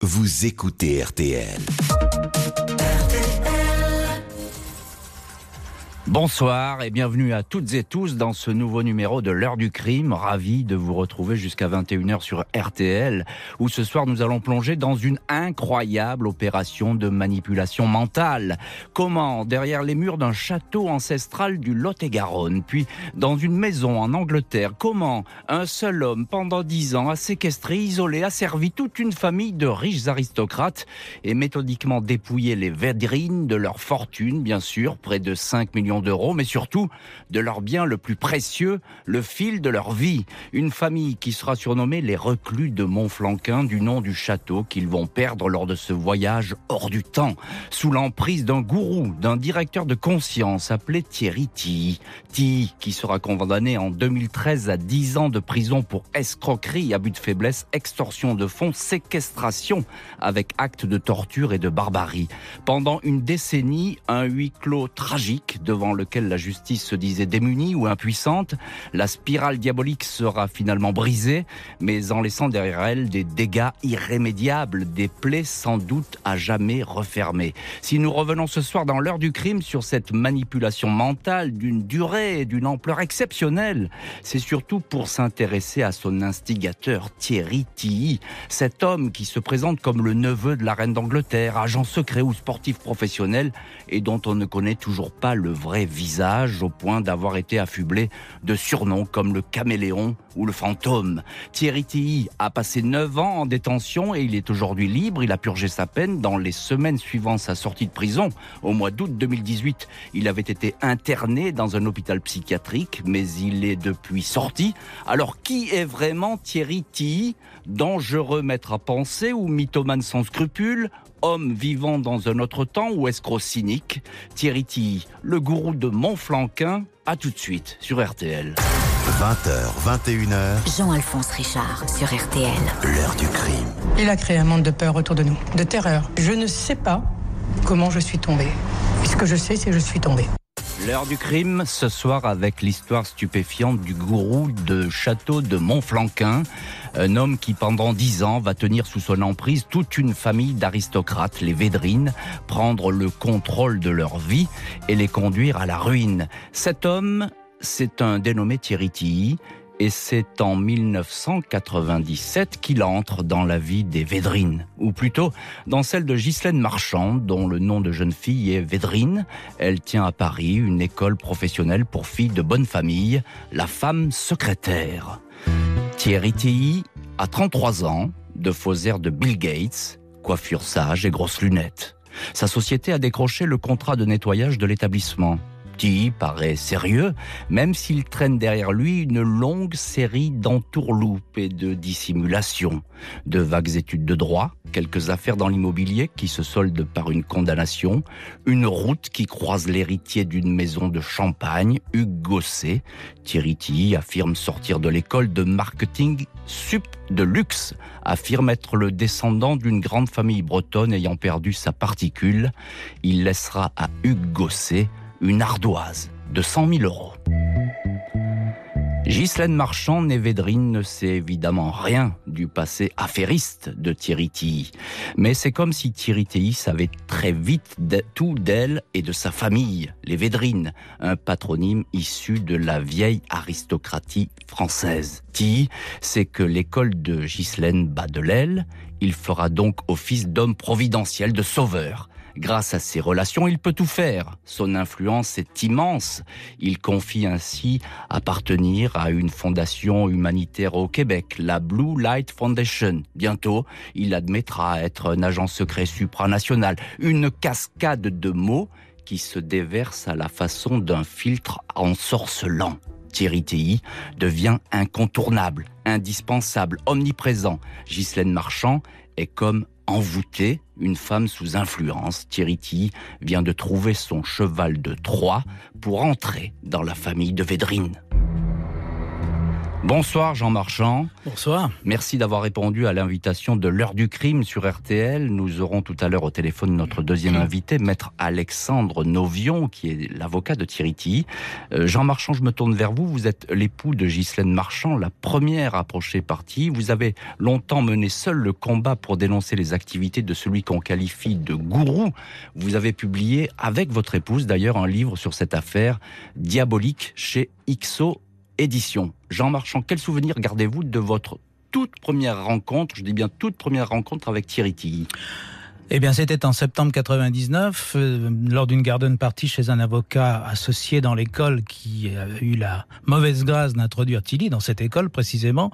Vous écoutez RTL. Bonsoir et bienvenue à toutes et tous dans ce nouveau numéro de l'heure du crime. Ravi de vous retrouver jusqu'à 21h sur RTL où ce soir nous allons plonger dans une incroyable opération de manipulation mentale. Comment derrière les murs d'un château ancestral du Lot-et-Garonne, puis dans une maison en Angleterre, comment un seul homme pendant dix ans a séquestré, isolé, a servi toute une famille de riches aristocrates et méthodiquement dépouillé les Védrines de leur fortune, bien sûr, près de 5 millions d'euros, mais surtout de leur bien le plus précieux, le fil de leur vie. Une famille qui sera surnommée les reclus de Montflanquin du nom du château qu'ils vont perdre lors de ce voyage hors du temps, sous l'emprise d'un gourou, d'un directeur de conscience appelé Thierry Tilly. Tilly qui sera condamné en 2013 à 10 ans de prison pour escroquerie, abus de faiblesse, extorsion de fonds, séquestration avec actes de torture et de barbarie. Pendant une décennie, un huis clos tragique devant lequel la justice se disait démunie ou impuissante, la spirale diabolique sera finalement brisée, mais en laissant derrière elle des dégâts irrémédiables, des plaies sans doute à jamais refermées. Si nous revenons ce soir dans l'heure du crime sur cette manipulation mentale d'une durée et d'une ampleur exceptionnelle, c'est surtout pour s'intéresser à son instigateur Thierry Tilly, cet homme qui se présente comme le neveu de la reine d'Angleterre, agent secret ou sportif professionnel et dont on ne connaît toujours pas le vrai visage au point d'avoir été affublé de surnoms comme le caméléon ou le fantôme. Thierry Tilly a passé 9 ans en détention et il est aujourd'hui libre. Il a purgé sa peine dans les semaines suivant sa sortie de prison. Au mois d'août 2018, il avait été interné dans un hôpital psychiatrique, mais il est depuis sorti. Alors qui est vraiment Thierry Tilly? Dangereux maître à penser ou mythomane sans scrupules homme vivant dans un autre temps ou escroc cynique Thierry Tilly, le gourou de Montflanquin, à tout de suite sur RTL. 20h, 21h. Jean-Alphonse Richard sur RTL. L'heure du crime. Il a créé un monde de peur autour de nous, de terreur. Je ne sais pas comment je suis tombé. ce que je sais, c'est que je suis tombé. L'heure du crime, ce soir avec l'histoire stupéfiante du gourou de château de Montflanquin, un homme qui pendant dix ans va tenir sous son emprise toute une famille d'aristocrates, les Védrines, prendre le contrôle de leur vie et les conduire à la ruine. Cet homme, c'est un dénommé Thierry Tilly, et c'est en 1997 qu'il entre dans la vie des Védrines, ou plutôt dans celle de Ghislaine Marchand, dont le nom de jeune fille est Védrine. Elle tient à Paris une école professionnelle pour filles de bonne famille, la femme secrétaire. Thierry Tilly a 33 ans, de faux airs de Bill Gates, coiffure sage et grosses lunettes. Sa société a décroché le contrat de nettoyage de l'établissement paraît sérieux, même s'il traîne derrière lui une longue série d'entourloupes et de dissimulations, de vagues études de droit, quelques affaires dans l'immobilier qui se soldent par une condamnation, une route qui croise l'héritier d'une maison de champagne, Hugues Gosset. Thierry affirme sortir de l'école de marketing sup de luxe, affirme être le descendant d'une grande famille bretonne ayant perdu sa particule. Il laissera à Hugues Gosset une ardoise de 100 000 euros. Ghislaine Marchand, Névédrine, ne sait évidemment rien du passé affairiste de Thierry Tilly. Mais c'est comme si Thierry Tilly savait très vite tout d'elle et de sa famille, les Védrines, un patronyme issu de la vieille aristocratie française. Tilly, c'est que l'école de Ghislaine bat de l'aile, il fera donc office d'homme providentiel, de sauveur. Grâce à ses relations, il peut tout faire. Son influence est immense. Il confie ainsi appartenir à une fondation humanitaire au Québec, la Blue Light Foundation. Bientôt, il admettra être un agent secret supranational. Une cascade de mots qui se déverse à la façon d'un filtre ensorcelant. Thierry Tilly devient incontournable, indispensable, omniprésent. Ghislaine Marchand est comme envoûtée, une femme sous influence, Thierry vient de trouver son cheval de Troie pour entrer dans la famille de Védrine. Bonsoir Jean Marchand. Bonsoir. Merci d'avoir répondu à l'invitation de l'heure du crime sur RTL. Nous aurons tout à l'heure au téléphone notre deuxième invité, maître Alexandre Novion, qui est l'avocat de Thierry euh, Jean Marchand, je me tourne vers vous. Vous êtes l'époux de Ghislaine Marchand, la première approchée partie. Vous avez longtemps mené seul le combat pour dénoncer les activités de celui qu'on qualifie de gourou. Vous avez publié avec votre épouse d'ailleurs un livre sur cette affaire diabolique chez IXO édition. Jean Marchand, quel souvenir gardez-vous de votre toute première rencontre, je dis bien toute première rencontre avec Thierry Tilly? Eh bien, c'était en septembre 99, euh, lors d'une garden party chez un avocat associé dans l'école qui a eu la mauvaise grâce d'introduire Tilly dans cette école précisément.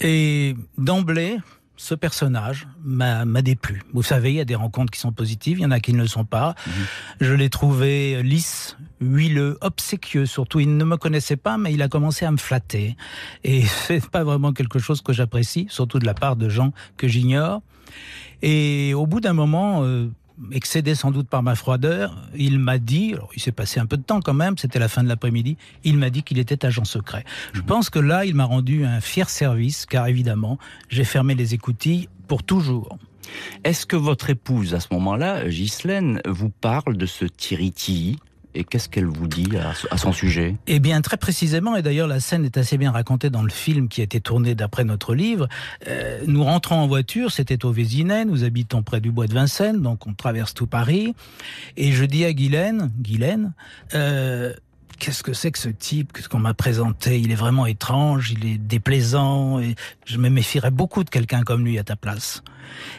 Et d'emblée, ce personnage m'a déplu. Vous savez, il y a des rencontres qui sont positives, il y en a qui ne le sont pas. Mhm. Je l'ai trouvé lisse, huileux, obséquieux surtout. Il ne me connaissait pas, mais il a commencé à me flatter. Et c'est pas vraiment quelque chose que j'apprécie, surtout de la part de gens que j'ignore. Et au bout d'un moment, euh, excédé sans doute par ma froideur, il m'a dit, alors il s'est passé un peu de temps quand même, c'était la fin de l'après-midi, il m'a dit qu'il était agent secret. Je pense que là, il m'a rendu un fier service, car évidemment, j'ai fermé les écoutilles pour toujours. Est-ce que votre épouse, à ce moment-là, Ghislaine, vous parle de ce Thierry et qu'est-ce qu'elle vous dit à, son sujet? Eh bien, très précisément, et d'ailleurs la scène est assez bien racontée dans le film qui a été tourné d'après notre livre. Euh, nous rentrons en voiture, c'était au Vésinet, nous habitons près du bois de Vincennes, donc on traverse tout Paris. Et je dis à Guylaine, Guylaine, euh, qu'est-ce que c'est que ce type que qu'on m'a présenté? Il est vraiment étrange, il est déplaisant, et je me méfierais beaucoup de quelqu'un comme lui à ta place.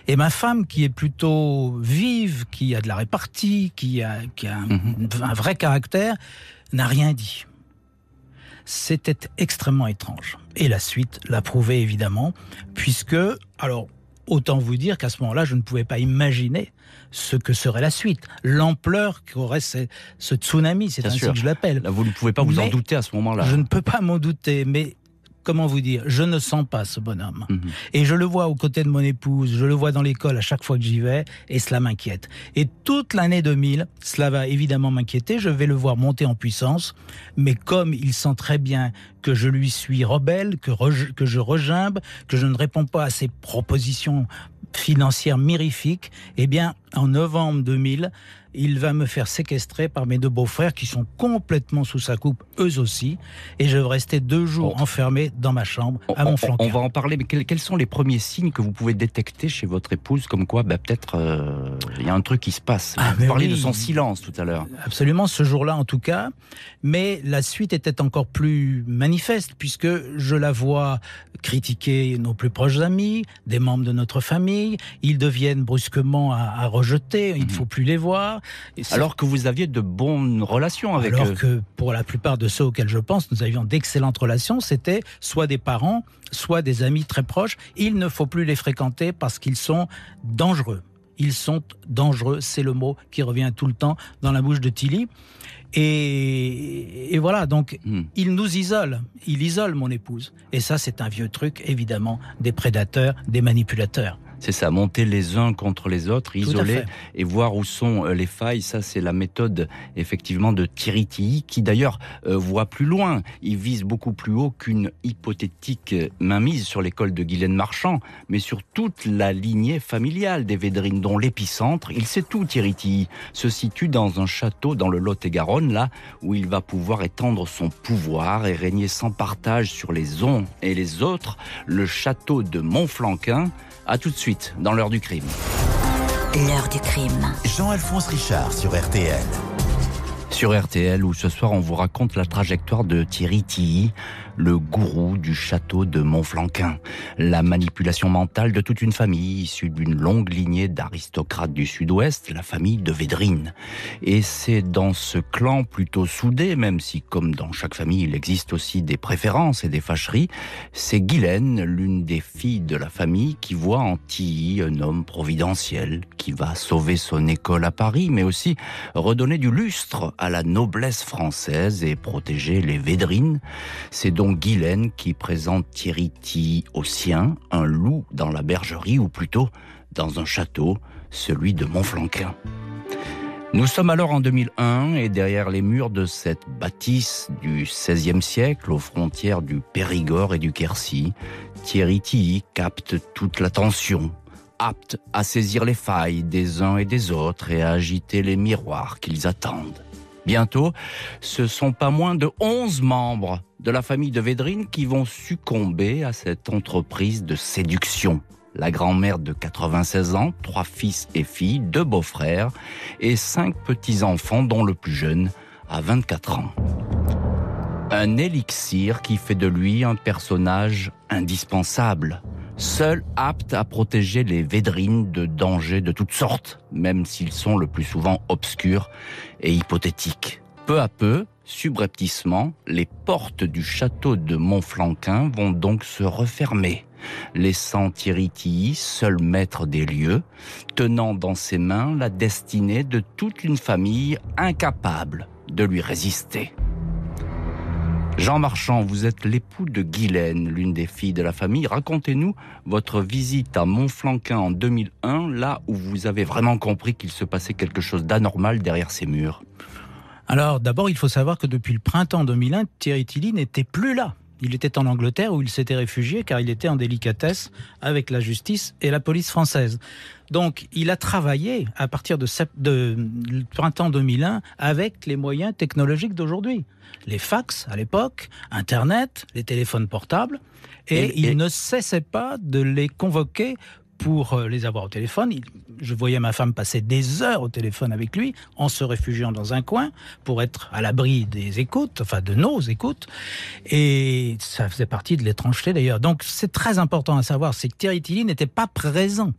Et ma femme, qui est plutôt vive, qui a de la répartie, qui a, mhm. un, vrai caractère, n'a rien dit. C'était extrêmement étrange. Et la suite l'a prouvé évidemment, puisque, alors, autant vous dire qu'à ce moment-là, je ne pouvais pas imaginer ce que serait la suite, l'ampleur qu'aurait ce, ce, tsunami, c'est ainsi que je l'appelle. Vous ne pouvez pas vous en douter à ce moment-là. Je ne peux pas m'en douter, mais comment vous dire, je ne sens pas ce bonhomme. Mhm. Et je le vois aux côtés de mon épouse, je le vois dans l'école à chaque fois que j'y vais, et cela m'inquiète. Et toute l'année 2000, cela va évidemment m'inquiéter, je vais le voir monter en puissance, mais comme il sent très bien que je lui suis rebelle, que, que je regimbe, que je ne réponds pas à ses propositions financières mirifiques, eh bien, en novembre 2000, il va me faire séquestrer par mes deux beaux-frères qui sont complètement sous sa coupe, eux aussi, et je vais rester deux jours enfermé dans ma chambre, à mon flanc. On va en parler, mais quels, sont les premiers signes que vous pouvez détecter chez votre épouse, comme quoi bah, peut-être euh, il y a un truc qui se passe? Ah, Vous parliez de son silence tout à l'heure. Absolument, ce jour-là en tout cas, mais la suite était encore plus manifeste, puisque je la vois critiquer nos plus proches amis, des membres de notre famille, ils deviennent brusquement à, rejeter, il ne mhm. faut plus les voir, alors que vous aviez de bonnes relations avec eux. Alors que pour la plupart de ceux auxquels je pense, nous avions d'excellentes relations. C'était soit des parents, soit des amis très proches. Il ne faut plus les fréquenter parce qu'ils sont dangereux. Ils sont dangereux, c'est le mot qui revient tout le temps dans la bouche de Tilly. Et, voilà, donc hmm. il nous isole, il isole mon épouse. Et ça, c'est un vieux truc, évidemment, des prédateurs, des manipulateurs. C'est ça, monter les uns contre les autres, isoler et voir où sont euh, les failles. Ça, c'est la méthode effectivement de Thierry Tilly, qui d'ailleurs euh, voit plus loin. Il vise beaucoup plus haut qu'une hypothétique mainmise sur l'école de Guylaine Marchand, mais sur toute la lignée familiale des Védrines, dont l'épicentre, il sait tout, Thierry Tilly, se situe dans un château dans le Lot-et-Garonne, là où il va pouvoir étendre son pouvoir et régner sans partage sur les uns et les autres, le château de Montflanquin, a tout de suite dans l'heure du crime. L'heure du crime. Jean-Alphonse Richard sur RTL. Sur RTL, où ce soir on vous raconte la trajectoire de Thierry Tilly, le gourou du château de Montflanquin, la manipulation mentale de toute une famille issue d'une longue lignée d'aristocrates du sud-ouest, la famille de Védrine. Et c'est dans ce clan plutôt soudé, même si comme dans chaque famille il existe aussi des préférences et des fâcheries, c'est Guylaine, l'une des filles de la famille, qui voit en Tilly un homme providentiel, qui va sauver son école à Paris, mais aussi redonner du lustre à la noblesse française et protéger les Védrines. C'est donc Guylaine qui présente Thierry Tilly au sien, un loup dans la bergerie, ou plutôt dans un château, celui de Montflanquin. Nous sommes alors en 2001 et derrière les murs de cette bâtisse du XVIe siècle, aux frontières du Périgord et du Quercy, Thierry Tilly capte toute l'attention, apte à saisir les failles des uns et des autres et à agiter les miroirs qu'ils attendent. Bientôt, ce sont pas moins de 11 membres de la famille de Védrine qui vont succomber à cette entreprise de séduction la grand-mère de 96 ans, trois fils et filles, deux beaux-frères et cinq petits-enfants dont le plus jeune a 24 ans. Un élixir qui fait de lui un personnage indispensable, seul apte à protéger les védrines de dangers de toutes sortes, même s'ils sont le plus souvent obscurs et hypothétiques. Peu à peu, subrepticement, les portes du château de Montflanquin vont donc se refermer laissant Thierry Tilly, seul maître des lieux, tenant dans ses mains la destinée de toute une famille incapable de lui résister. Jean Marchand, vous êtes l'époux de Guylaine, l'une des filles de la famille. Racontez-nous votre visite à Montflanquin en 2001, là où vous avez vraiment compris qu'il se passait quelque chose d'anormal derrière ces murs. Alors d'abord, il faut savoir que depuis le printemps 2001, Thierry Tilly n'était plus là. Il était en Angleterre où il s'était réfugié car il était en délicatesse avec la justice et la police française. Donc, il a travaillé à partir de, de printemps 2001 avec les moyens technologiques d'aujourd'hui. Les fax à l'époque, Internet, les téléphones portables, et, il ne cessait pas de les convoquer pour euh, les avoir au téléphone. Je voyais ma femme passer des heures au téléphone avec lui en se réfugiant dans un coin pour être à l'abri des écoutes, enfin de nos écoutes. Et ça faisait partie de l'étrangeté d'ailleurs. Donc c'est très important à savoir, c'est que Thierry Tilly n'était pas présent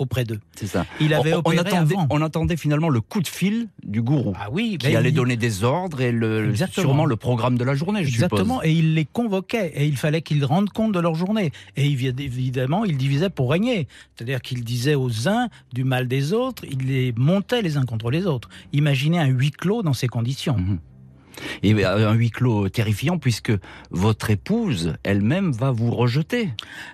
auprès d'eux. C'est ça. Il avait on, attendait, on, attendait, finalement le coup de fil du gourou. Ah oui, qui ben allait donner des ordres et le, sûrement le programme de la journée, je Exactement. Et il les convoquait et il fallait qu'ils rendent compte de leur journée. Et évidemment, il divisait pour régner. C'est-à-dire qu'il disait aux uns du mal des autres, il les montait les uns contre les autres. Imaginez un huis clos dans ces conditions. Mhm. Et un huis clos terrifiant puisque votre épouse elle-même va vous rejeter.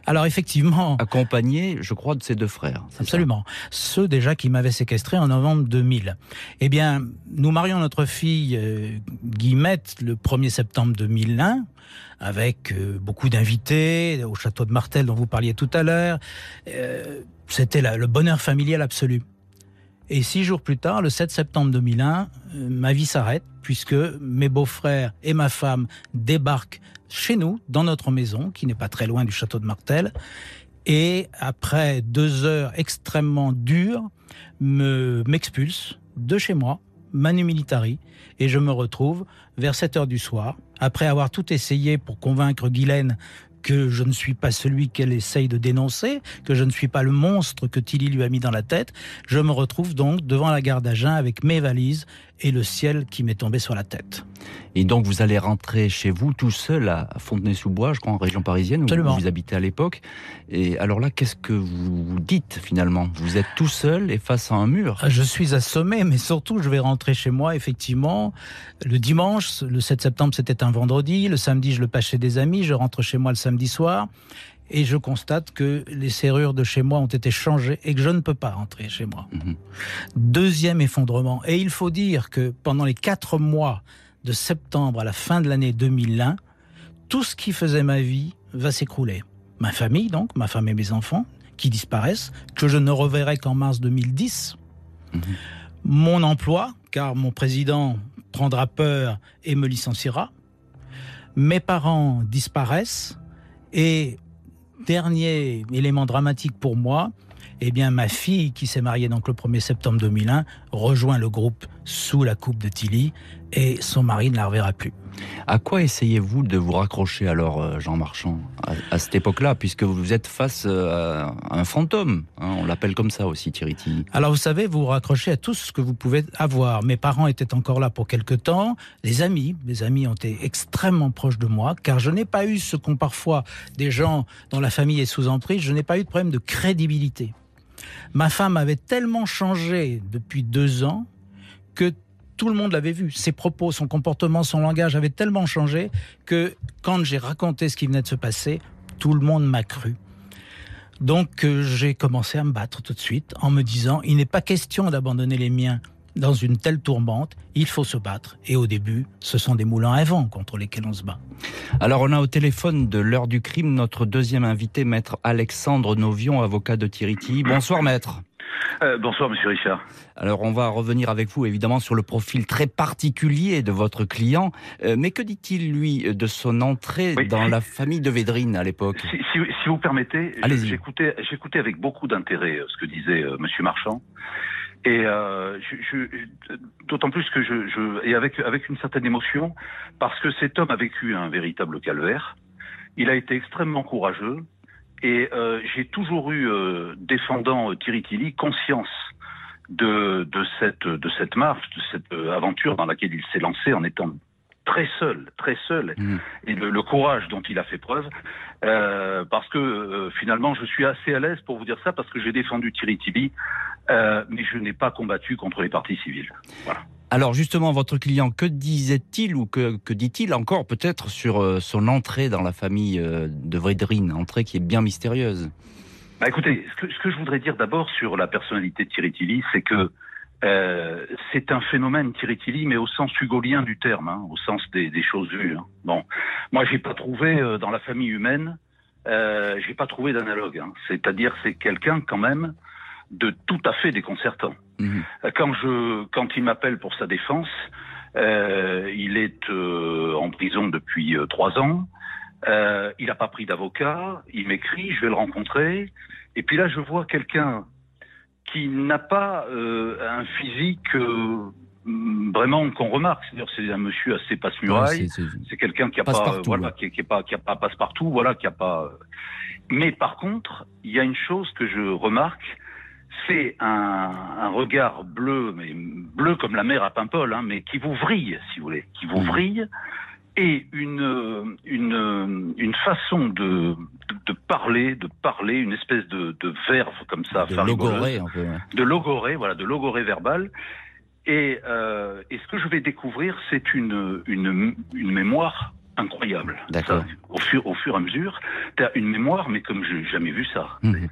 Alors effectivement. Accompagnée, je crois, de ses deux frères. Absolument. Ceux déjà qui m'avaient séquestré en novembre 2000. Eh bien, nous marions notre fille euh, Guillemette le 1er septembre 2001 avec euh, beaucoup d'invités au château de Martel dont vous parliez tout à l'heure. Euh, c'était le bonheur familial absolu. Et six jours plus tard, le 7 septembre 2001, euh, ma vie s'arrête puisque mes beaux-frères et ma femme débarquent chez nous, dans notre maison, qui n'est pas très loin du château de Martel. Et après deux heures extrêmement dures, me, m'expulsent de chez moi, manu militari, et je me retrouve vers 7 heures du soir, après avoir tout essayé pour convaincre Guylaine que je ne suis pas celui qu'elle essaye de dénoncer, que je ne suis pas le monstre que Tilly lui a mis dans la tête. Je me retrouve donc devant la gare d'Agen avec mes valises et le ciel qui m'est tombé sur la tête. Et donc vous allez rentrer chez vous tout seul à Fontenay-sous-Bois, je crois en région parisienne, où vous habitez à l'époque. Et alors là, qu'est-ce que vous dites finalement? Vous êtes tout seul et face à un mur? Je suis assommé, mais surtout je vais rentrer chez moi effectivement le dimanche. Le 7 septembre c'était un vendredi. Le samedi je le passe chez des amis. Je rentre chez moi le samedi soir et je constate que les serrures de chez moi ont été changées et que je ne peux pas rentrer chez moi. Mhm. Deuxième effondrement. Et il faut dire que pendant les quatre mois de septembre à la fin de l'année 2001, tout ce qui faisait ma vie va s'écrouler. Ma famille, donc, ma femme et mes enfants, qui disparaissent, que je ne reverrai qu'en mars 2010. Mhm. Mon emploi, car mon président prendra peur et me licenciera. Mes parents disparaissent et dernier élément dramatique pour moi, eh ma fille, qui s'est mariée donc le 1er septembre 2001, rejoint le groupe sous la coupe de Tilly et son mari ne la reverra plus. À quoi essayez-vous de vous raccrocher alors, euh, Jean Marchand, à, cette époque-là, puisque vous êtes face euh, à un fantôme hein, On l'appelle comme ça aussi, Thierry Alors vous savez, vous vous raccrochez à tout ce que vous pouvez avoir. Mes parents étaient encore là pour quelque temps. Les amis, mes amis ont été extrêmement proches de moi, car je n'ai pas eu ce qu'ont parfois des gens dont la famille est sous emprise. Je n'ai pas eu de problème de crédibilité. Ma femme avait tellement changé depuis deux ans que tout le monde l'avait vu. Ses propos, son comportement, son langage avaient tellement changé que quand j'ai raconté ce qui venait de se passer, tout le monde m'a cru. Donc euh, j'ai commencé à me battre tout de suite en me disant, il n'est pas question d'abandonner les miens dans une telle tourmente, il faut se battre. Et au début, ce sont des moulins à vent contre lesquels on se bat. Alors, on a au téléphone de l'heure du crime notre deuxième invité, maître Alexandre Novion, avocat de Tiriti. Bonsoir, maître. Euh, bonsoir, monsieur Richard. Alors, on va revenir avec vous, évidemment, sur le profil très particulier de votre client. Euh, mais que dit-il, lui, de son entrée dans la famille de Védrine à l'époque si, si, vous permettez, j'écoutais avec beaucoup d'intérêt ce que disait monsieur Marchand. Et euh, d'autant plus que je, je, et avec avec une certaine émotion, parce que cet homme a vécu un véritable calvaire. Il a été extrêmement courageux et euh, j'ai toujours eu, euh, défendant Thierry Tilly, conscience de, de cette de cette marche, de cette aventure dans laquelle il s'est lancé en étant très seul, très seul, mmh. et le, le, courage dont il a fait preuve, euh, parce que euh, finalement je suis assez à l'aise pour vous dire ça, parce que j'ai défendu Thierry Tibi, euh, mais je n'ai pas combattu contre les partis civils. Voilà. Alors justement, votre client, que disait-il ou que, dit-il encore peut-être sur euh, son entrée dans la famille euh, de Védrine, entrée qui est bien mystérieuse? Bah écoutez, ce que, je voudrais dire d'abord sur la personnalité de Thierry c'est que euh, c'est un phénomène Thierry mais au sens hugolien du terme, hein, au sens des, choses vues. Hein. Bon, moi j'ai pas trouvé dans la famille humaine, euh, j'ai pas trouvé d'analogue. Hein. C'est-à-dire c'est quelqu'un quand même de tout à fait déconcertant. Mmh. Quand je, quand il m'appelle pour sa défense, euh, il est euh, en prison depuis trois ans. il n'a pas pris d'avocat. Il m'écrit, je vais le rencontrer. Et puis là, je vois quelqu'un qui n'a pas euh, un physique euh, vraiment qu'on remarque. C'est-à-dire c'est un monsieur assez passe-muraille. c'est quelqu'un qui a pas, voilà, qui, qui, est pas, qui a pas passe-partout, voilà, qui a pas. Mais par contre, il y a une chose que je remarque, c'est un, un, regard bleu, mais bleu comme la mer à Paimpol, hein, mais qui vous vrille, si vous voulez, qui vous mmh. vrille et une, une, une façon de, de, parler, de parler, une espèce de, de verve comme ça, de logorée, un peu, de logorée, voilà, de logorée verbale. Et, euh, et ce que je vais découvrir, c'est une, une, une mémoire incroyable. D'accord. Au fur, au fur et à mesure, t'as une mémoire, mais comme j'ai jamais vu ça. Mmh.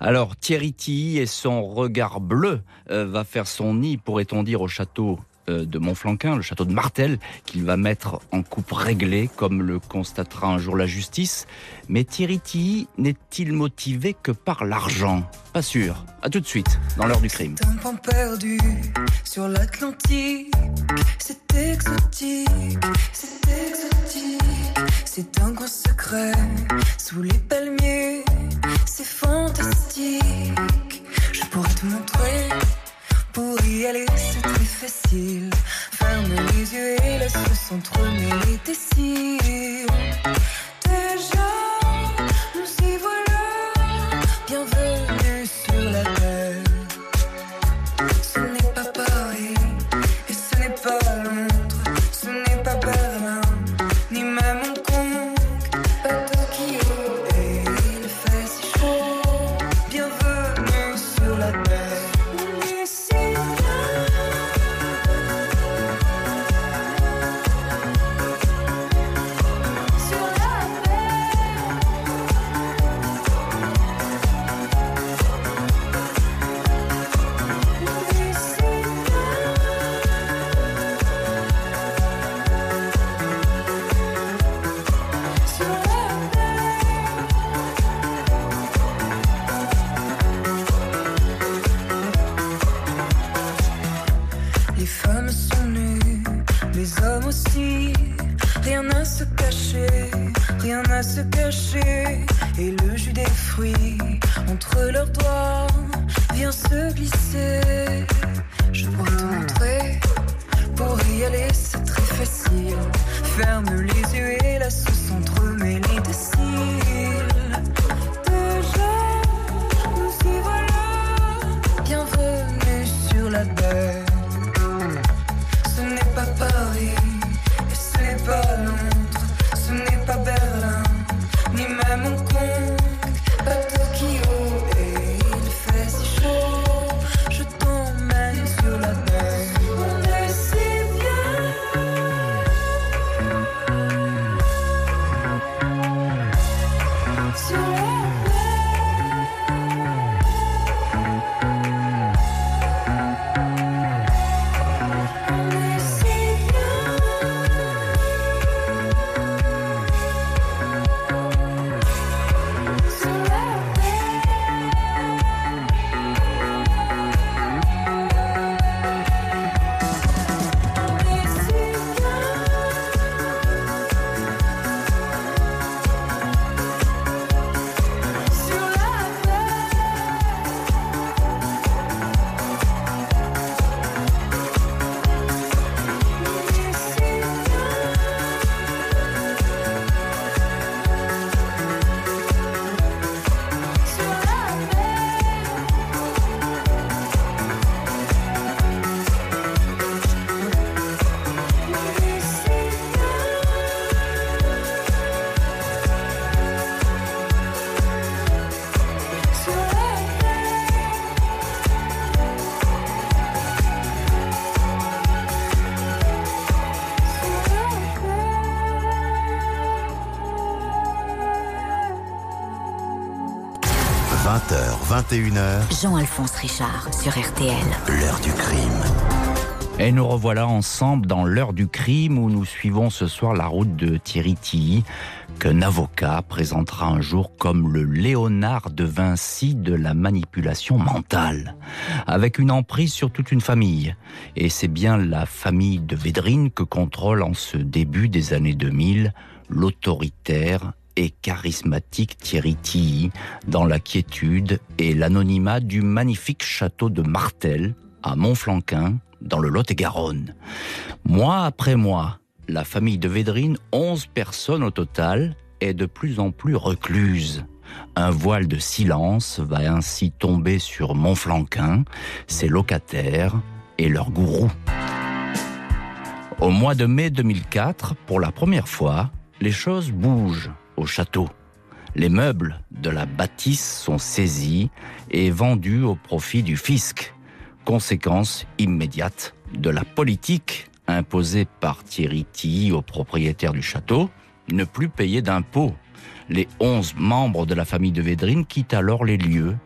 Alors Thierry Tilly et son regard bleu euh, va faire son nid, pourrait-on dire, au château euh, de Montflanquin, le château de Martel, qu'il va mettre en coupe réglée, comme le constatera un jour la justice. Mais Thierry Tilly n'est-il motivé que par l'argent? Pas sûr. À tout de suite, dans l'heure du crime. C'est un pan perdu sur l'Atlantique. C'est exotique, c'est exotique. C'est un grand secret sous les palmiers. C'est fantastique. Je pourrais te montrer pour y aller, c'est très facile. Ferme les yeux et laisse s'entremêler tes cils. Déjà, 21h, Jean-Alphonse Richard sur RTL. l'heure du crime. Et nous revoilà ensemble dans l'heure du crime où nous suivons ce soir la route de Thierry Tilly, qu'un avocat présentera un jour comme le Léonard de Vinci de la manipulation mentale, avec une emprise sur toute une famille. Et c'est bien la famille de Védrine que contrôle en ce début des années 2000 l'autoritaire et charismatique Thierry Tilly dans la quiétude et l'anonymat du magnifique château de Martel à Montflanquin dans le Lot-et-Garonne. Mois après mois, la famille de Védrine, 11 personnes au total, est de plus en plus recluse. Un voile de silence va ainsi tomber sur Montflanquin, ses locataires et leurs gourous. Au mois de mai 2004, pour la première fois, les choses bougent au château. Les meubles de la bâtisse sont saisis et vendus au profit du fisc. Conséquence immédiate de la politique imposée par Thierry Tilly aux propriétaires du château, ne plus payer d'impôts. Les 11 membres de la famille de Védrine quittent alors les lieux.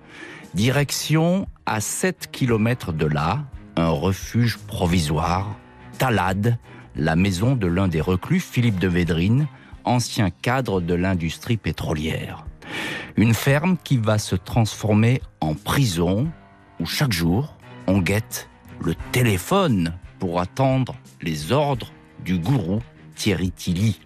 Direction à 7 km de là, un refuge provisoire, Talade, la maison de l'un des reclus, Philippe de Védrine, ancien cadre de l'industrie pétrolière. Une ferme qui va se transformer en prison où chaque jour on guette le téléphone pour attendre les ordres du gourou Thierry Tilly.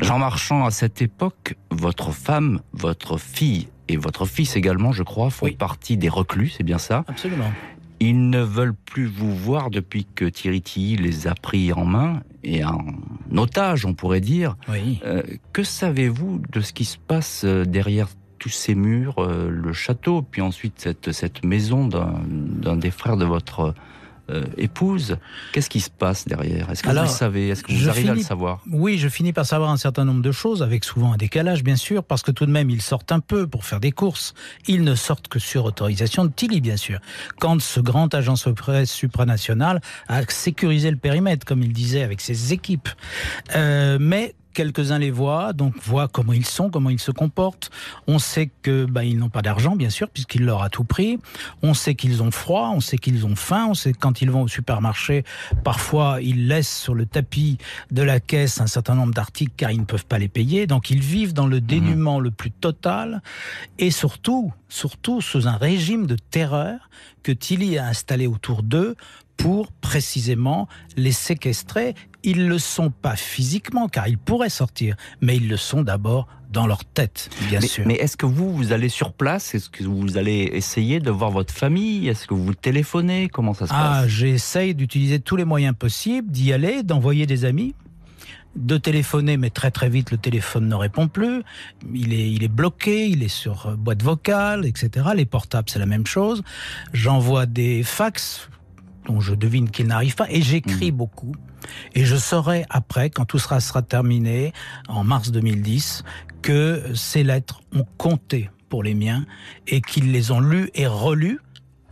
Jean Marchand, à cette époque, votre femme, votre fille et votre fils également, je crois, font Oui. partie des reclus, c'est bien ça? Absolument. Ils ne veulent plus vous voir depuis que Thierry Tilly les a pris en main et en otage, on pourrait dire. Oui. Euh, que savez-vous de ce qui se passe euh, derrière tous ces murs, euh, le château, puis ensuite cette, cette maison d'un des frères de votre euh, épouse Qu'est-ce qui se passe derrière? Est-ce que Alors, vous le savez? Est-ce que vous arrivez à le finis- savoir? Oui, je finis par savoir un certain nombre de choses, avec souvent un décalage, bien sûr, parce que tout de même, ils sortent un peu pour faire des courses. Ils ne sortent que sur autorisation de Tilly, bien sûr. Quand ce grand agence presse supranational a sécurisé le périmètre, comme il disait, avec ses équipes. Euh, mais quelques-uns les voient, donc voient comment ils sont, comment ils se comportent. On sait que bah, ils n'ont pas d'argent, bien sûr, puisqu'il leur a tout pris. On sait qu'ils ont froid, on sait qu'ils ont faim, on sait que quand ils vont au supermarché, parfois ils laissent sur le tapis de la caisse un certain nombre d'articles car ils ne peuvent pas les payer. Donc ils vivent dans le dénuement le plus total et surtout, surtout sous un régime de terreur que Tilly a installé autour d'eux pour précisément les séquestrer. Ils le sont pas physiquement car ils pourraient sortir, mais ils le sont d'abord dans leur tête, bien Mais, sûr. mais est-ce que vous, vous allez sur place? Est-ce que vous allez essayer de voir votre famille? Est-ce que vous téléphonez? Comment ça se Ah, passe? j'essaye d'utiliser tous les moyens possibles, d'y aller, d'envoyer des amis, de téléphoner, mais très très vite le téléphone ne répond plus. Il est, il est bloqué, il est sur euh, boîte vocale, etc. Les portables, c'est la même chose. J'envoie des fax dont je devine qu'ils n'arrivent pas, et j'écris beaucoup. Et je saurai après, quand tout sera, sera terminé, en mars 2010, que ces lettres ont compté pour les miens et qu'ils les ont lues et relues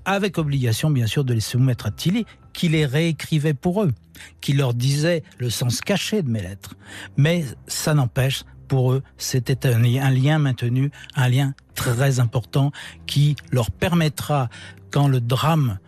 avec obligation bien sûr de les soumettre à Tilly, qui les réécrivait pour eux, qui leur disait le sens caché de mes lettres. Mais ça n'empêche, pour eux, c'était un lien maintenu, un lien très important qui leur permettra, quand le drame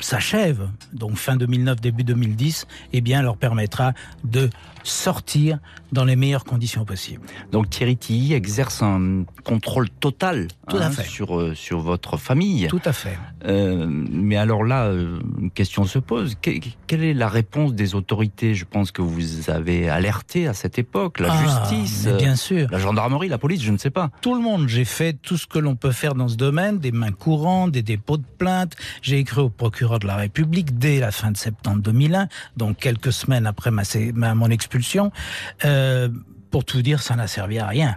s'achève, donc fin 2009, début 2010, eh bien, leur permettra de sortir dans les meilleures conditions possibles. Donc Thierry Tilly exerce un contrôle total Tout à fait. sur, euh, sur votre famille. Tout à fait. Euh, mais alors là, euh, une question se pose. Que- quelle est la réponse des autorités? Je pense que vous avez alerté à cette époque la Ah, justice, bien sûr. la gendarmerie, la police, je ne sais pas. tout le monde. J'ai fait tout ce que l'on peut faire dans ce domaine, des mains courantes, des dépôts de plainte. J'ai écrit au procureur de la République dès la fin de septembre 2001, donc quelques semaines après ma, ma- mon expulsion. Euh, pour tout dire, ça n'a servi à rien.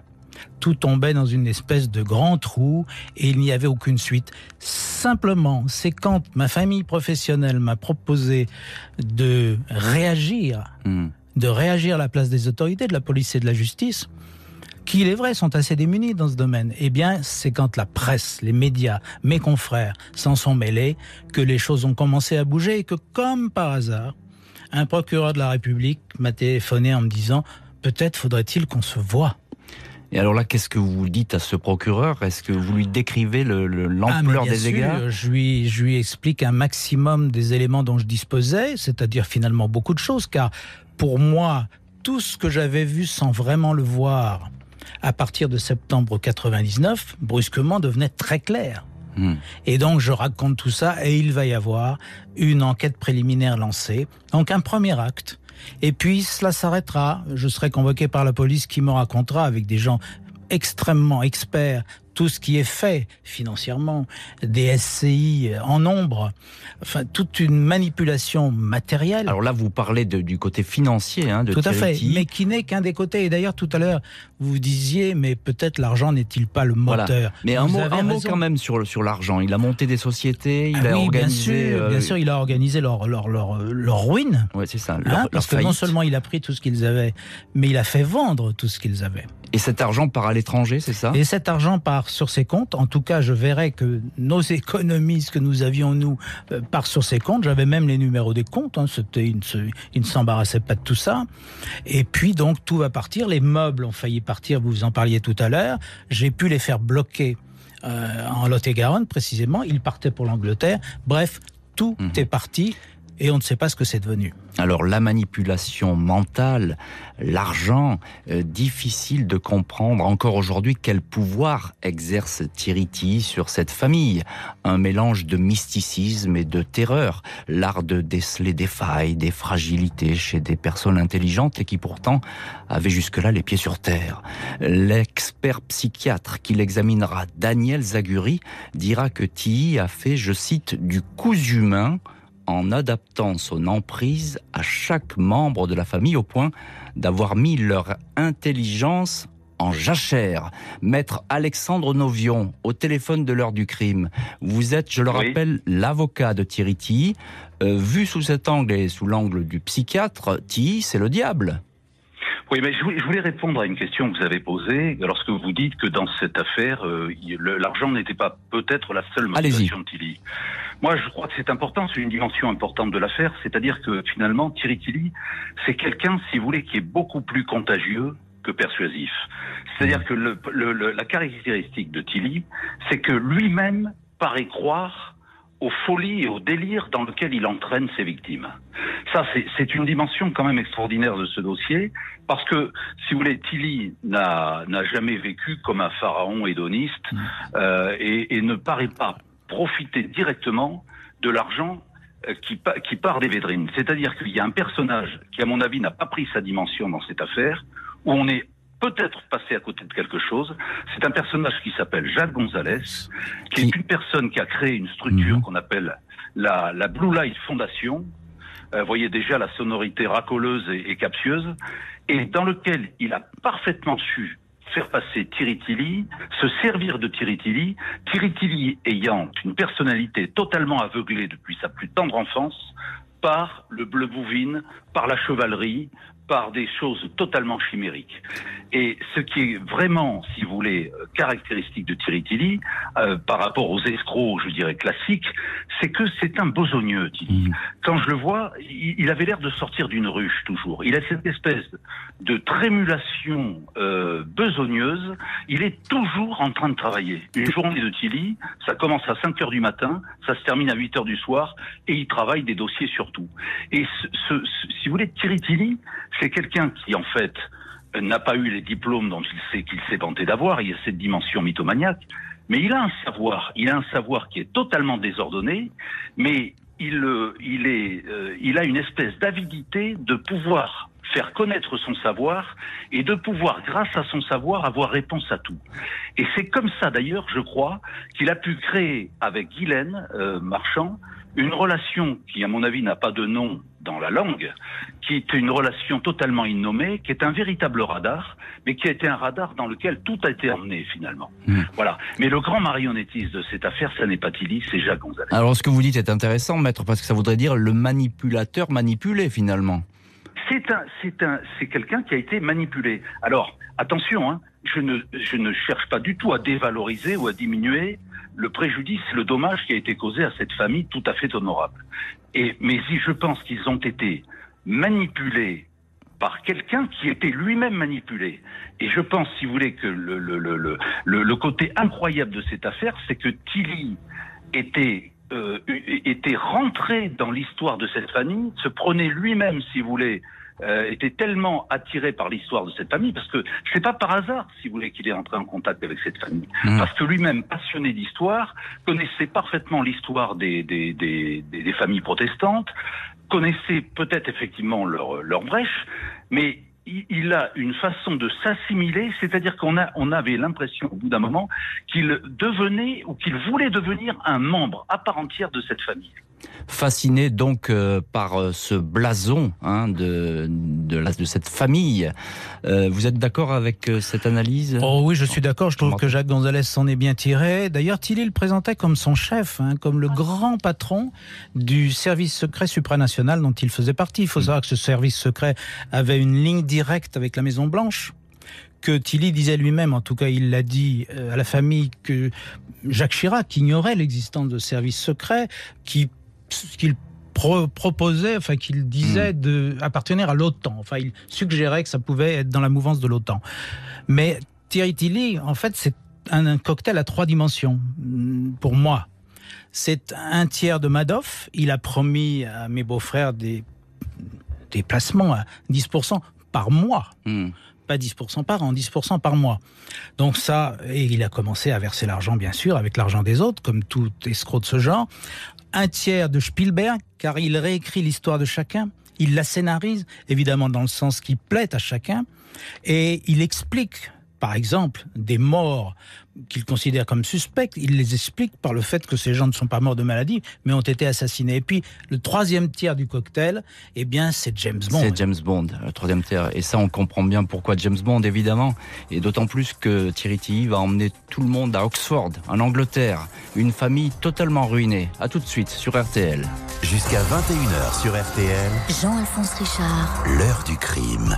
Tout tombait dans une espèce de grand trou et il n'y avait aucune suite. Simplement, c'est quand ma famille professionnelle m'a proposé de réagir Hmm. de réagir à la place des autorités, de la police et de la justice, qui, il est vrai, sont assez démunis dans ce domaine. Eh bien, c'est quand la presse, les médias, mes confrères s'en sont mêlés, que les choses ont commencé à bouger et que, comme par hasard, un procureur de la République m'a téléphoné en me disant peut-être faudrait-il qu'on se voit. Et alors là, qu'est-ce que vous dites à ce procureur? Est-ce que vous lui décrivez l'ampleur le, ah, des dégâts je lui, je lui explique un maximum des éléments dont je disposais, c'est-à-dire finalement beaucoup de choses, car pour moi, tout ce que j'avais vu sans vraiment le voir à partir de septembre 99, brusquement devenait très clair. Hmm. Et donc je raconte tout ça et il va y avoir une enquête préliminaire lancée. Donc un premier acte. Et puis cela s'arrêtera. Je serai convoqué par la police qui me racontera avec des gens extrêmement experts tout ce qui est fait financièrement, des SCI en nombre, enfin toute une manipulation matérielle. Alors là, vous parlez du côté financier hein, de Tout à fait, mais qui n'est qu'un des côtés. Et d'ailleurs, tout à l'heure, vous disiez, mais peut-être l'argent n'est-il pas le moteur Mais un mot, un mot, quand même sur, sur l'argent. Il a monté des sociétés, il ah a oui, organisé... Bien sûr, bien euh, sûr, il a organisé leur, leur, leur, leur ruine. Oui, c'est ça. Hein, parce que non seulement il a pris tout ce qu'ils avaient, mais il a fait vendre tout ce qu'ils avaient. Et cet argent part à l'étranger, c'est ça? Et cet argent part sur ses comptes. En tout cas, je verrais que nos économistes que nous avions, nous, euh, partent sur ses comptes. J'avais même les numéros des comptes. Hein. C'était, il ne s'embarrassait pas de tout ça. Et puis, donc, tout va partir. Les meubles ont failli partir. Vous en parliez tout à l'heure. J'ai pu les faire bloquer euh, en Lot-et-Garonne, précisément. Ils partaient pour l'Angleterre. Bref, tout mhm. est parti et on ne sait pas ce que c'est devenu. Alors la manipulation mentale, l'argent, euh, difficile de comprendre encore aujourd'hui quel pouvoir exerce Tiriti sur cette famille. Un mélange de mysticisme et de terreur, l'art de déceler des failles, des fragilités chez des personnes intelligentes et qui pourtant avaient jusque-là les pieds sur terre. L'expert psychiatre qui l'examinera, Daniel Zaguri, dira que Tilly a fait, je cite, du cousu humain en adaptant son emprise à chaque membre de la famille au point d'avoir mis leur intelligence en jachère. Maître Alexandre Novion, au téléphone de l'heure du crime. Vous êtes, je le rappelle, l'avocat de Thierry Tilly. Euh, vu sous cet angle et sous l'angle du psychiatre, Tilly, c'est le diable. Oui, mais je voulais répondre à une question que vous avez posée lorsque vous dites que dans cette affaire, euh, l'argent n'était pas peut-être la seule motivation de Tilly. Moi, je crois que c'est important, c'est une dimension importante de l'affaire, c'est-à-dire que finalement, Thierry Tilly, c'est quelqu'un, si vous voulez, qui est beaucoup plus contagieux que persuasif. C'est-à-dire que le, le, la caractéristique de Tilly, c'est que lui-même paraît croire aux folies et au délire dans lequel il entraîne ses victimes. Ça, c'est une dimension quand même extraordinaire de ce dossier, parce que, si vous voulez, Tilly n'a jamais vécu comme un pharaon hédoniste mmh. euh, et, et, ne paraît pas profiter directement de l'argent euh, qui, qui part des Védrines. C'est-à-dire qu'il y a un personnage qui, à mon avis, n'a pas pris sa dimension dans cette affaire, où on est peut-être passé à côté de quelque chose. C'est un personnage qui s'appelle Jacques Gonzalez, qui est une personne qui a créé une structure mhm. qu'on appelle la, la, Blue Light Foundation. Euh, vous voyez déjà la sonorité racoleuse et, et, captieuse, et dans lequel il a parfaitement su faire passer Tiritili, se servir de Tiritili, Tiritili ayant une personnalité totalement aveuglée depuis sa plus tendre enfance, par le bleu bouvine, par la chevalerie, par des choses totalement chimériques. Et ce qui est vraiment, si vous voulez, euh, caractéristique de Thierry Tilly, euh, par rapport aux escrocs, je dirais, classiques, c'est que c'est un besogneux, Tilly. Mmh. Quand je le vois, il, avait l'air de sortir d'une ruche, toujours. Il a cette espèce de trémulation euh, besogneuse. Il est toujours en train de travailler. Une journée de Tilly, ça commence à 5 heures du matin, ça se termine à 8 heures du soir, et il travaille des dossiers surtout. Et ce, si vous voulez, Thierry Tilly, c'est quelqu'un qui, en fait, n'a pas eu les diplômes dont il sait qu'il s'est vanté d'avoir. Il y a cette dimension mythomaniaque. Mais il a un savoir. Il a un savoir qui est totalement désordonné, mais il, euh, il, est, euh, il a une espèce d'avidité de pouvoir faire connaître son savoir et de pouvoir, grâce à son savoir, avoir réponse à tout. Et c'est comme ça, d'ailleurs, je crois, qu'il a pu créer avec Guylaine euh, Marchand une relation qui, à mon avis, n'a pas de nom dans la langue, qui est une relation totalement innommée, qui est un véritable radar, mais qui a été un radar dans lequel tout a été emmené finalement. Hmm. Voilà. Mais le grand marionnettiste de cette affaire, ça n'est pas Tilly, c'est Jacques Gonzalez. Alors ce que vous dites est intéressant, maître, parce que ça voudrait dire le manipulateur manipulé finalement. C'est un, c'est un, c'est quelqu'un qui a été manipulé. Alors attention, hein, je ne, je ne cherche pas du tout à dévaloriser ou à diminuer le préjudice, le dommage qui a été causé à cette famille tout à fait honorable. Et, mais si je pense qu'ils ont été manipulés par quelqu'un qui était lui-même manipulé. Et je pense, si vous voulez, que le, le, le, le, le côté incroyable de cette affaire, c'est que Tilly était euh, était rentré dans l'histoire de cette famille, se prenait lui-même, si vous voulez, euh, était tellement attiré par l'histoire de cette famille, parce que c'est pas par hasard, si vous voulez, qu'il est entré en contact avec cette famille, mmh. parce que lui-même, passionné d'histoire, connaissait parfaitement l'histoire des, des, des, des, familles protestantes, connaissait peut-être effectivement leur, leur brèche, mais il a une façon de s'assimiler, c'est-à-dire qu'on a, on avait l'impression au bout d'un moment qu'il devenait ou qu'il voulait devenir un membre à part entière de cette famille fasciné donc euh, par euh, ce blason hein, de, de, la, de, cette famille. Euh, vous êtes d'accord avec cette analyse? Oh oui, je suis d'accord. Je trouve que Jacques Gonzalez s'en est bien tiré. D'ailleurs, Tilly le présentait comme son chef, hein, comme le grand patron du service secret supranational dont il faisait partie. Il faut savoir que ce service secret avait une ligne directe avec la Maison Blanche que Tilly disait lui-même, en tout cas il l'a dit à la famille, que Jacques Chirac ignorait l'existence de services secrets, qui qu'il proposait, enfin qu'il disait hmm. de appartenir à l'OTAN. Enfin, il suggérait que ça pouvait être dans la mouvance de l'OTAN. Mais Thierry Tilly, en fait, c'est un, cocktail à trois dimensions hmm, pour moi. C'est un tiers de Madoff. Il a promis à mes beaux-frères des, des placements à 10% par mois. Hmm. Pas 10% par an, 10% par mois. Donc ça, et il a commencé à verser l'argent, bien sûr, avec l'argent des autres, comme tout escroc de ce genre un tiers de Spielberg, car il réécrit l'histoire de chacun, il la scénarise, évidemment dans le sens qui plaît à chacun, et il explique par exemple, des morts qu'il considère comme suspects, il les explique par le fait que ces gens ne sont pas morts de maladie, mais ont été assassinés. Et puis, le troisième tiers du cocktail, eh bien, c'est James Bond. C'est James Bond, le troisième tiers. Et ça, on comprend bien pourquoi James Bond, évidemment. Et d'autant plus que Thierry Tilly va emmener tout le monde à Oxford, en Angleterre. Une famille totalement ruinée. À tout de suite sur RTL. Jusqu'à 21h sur RTL. Jean-Alphonse Richard. L'heure du crime.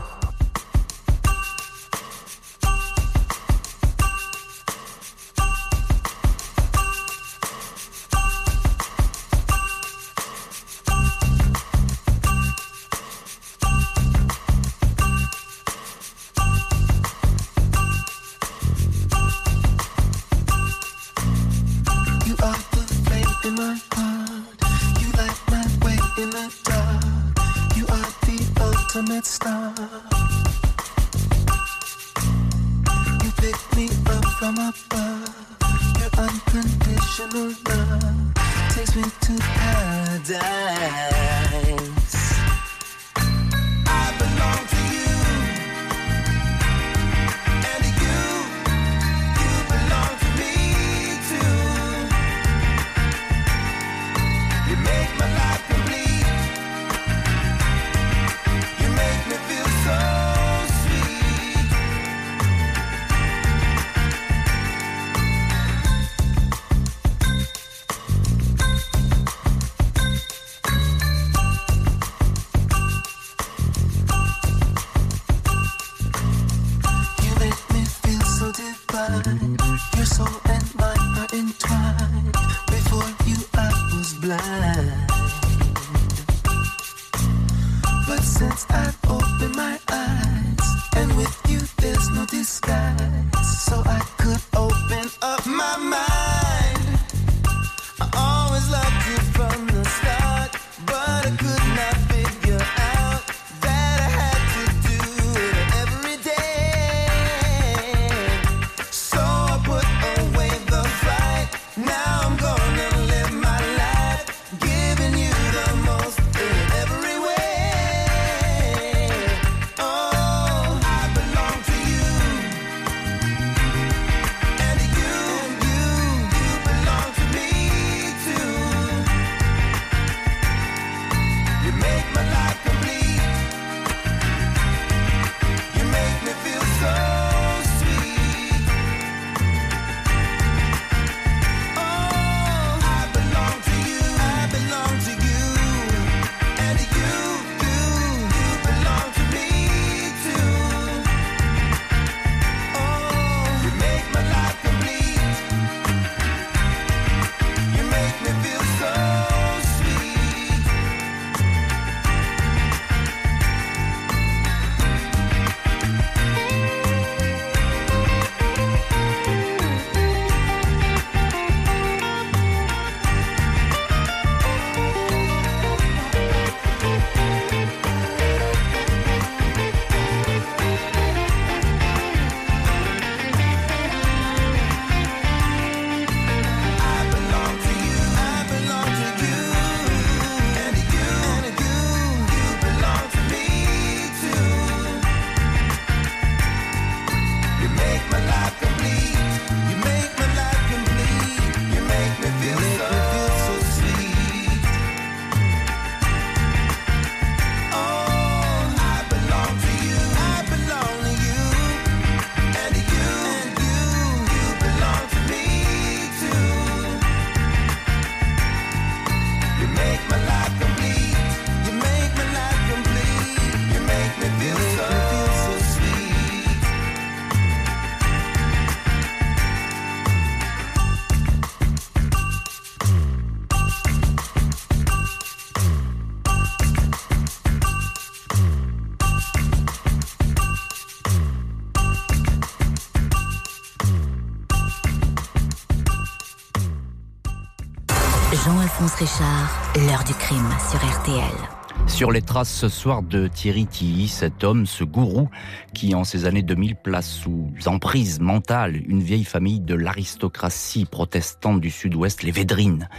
Sur RTL. Sur les traces ce soir de Thierry Tilly, cet homme, ce gourou, qui en ces années 2000 place sous emprise mentale une vieille famille de l'aristocratie protestante du sud-ouest, les Védrines.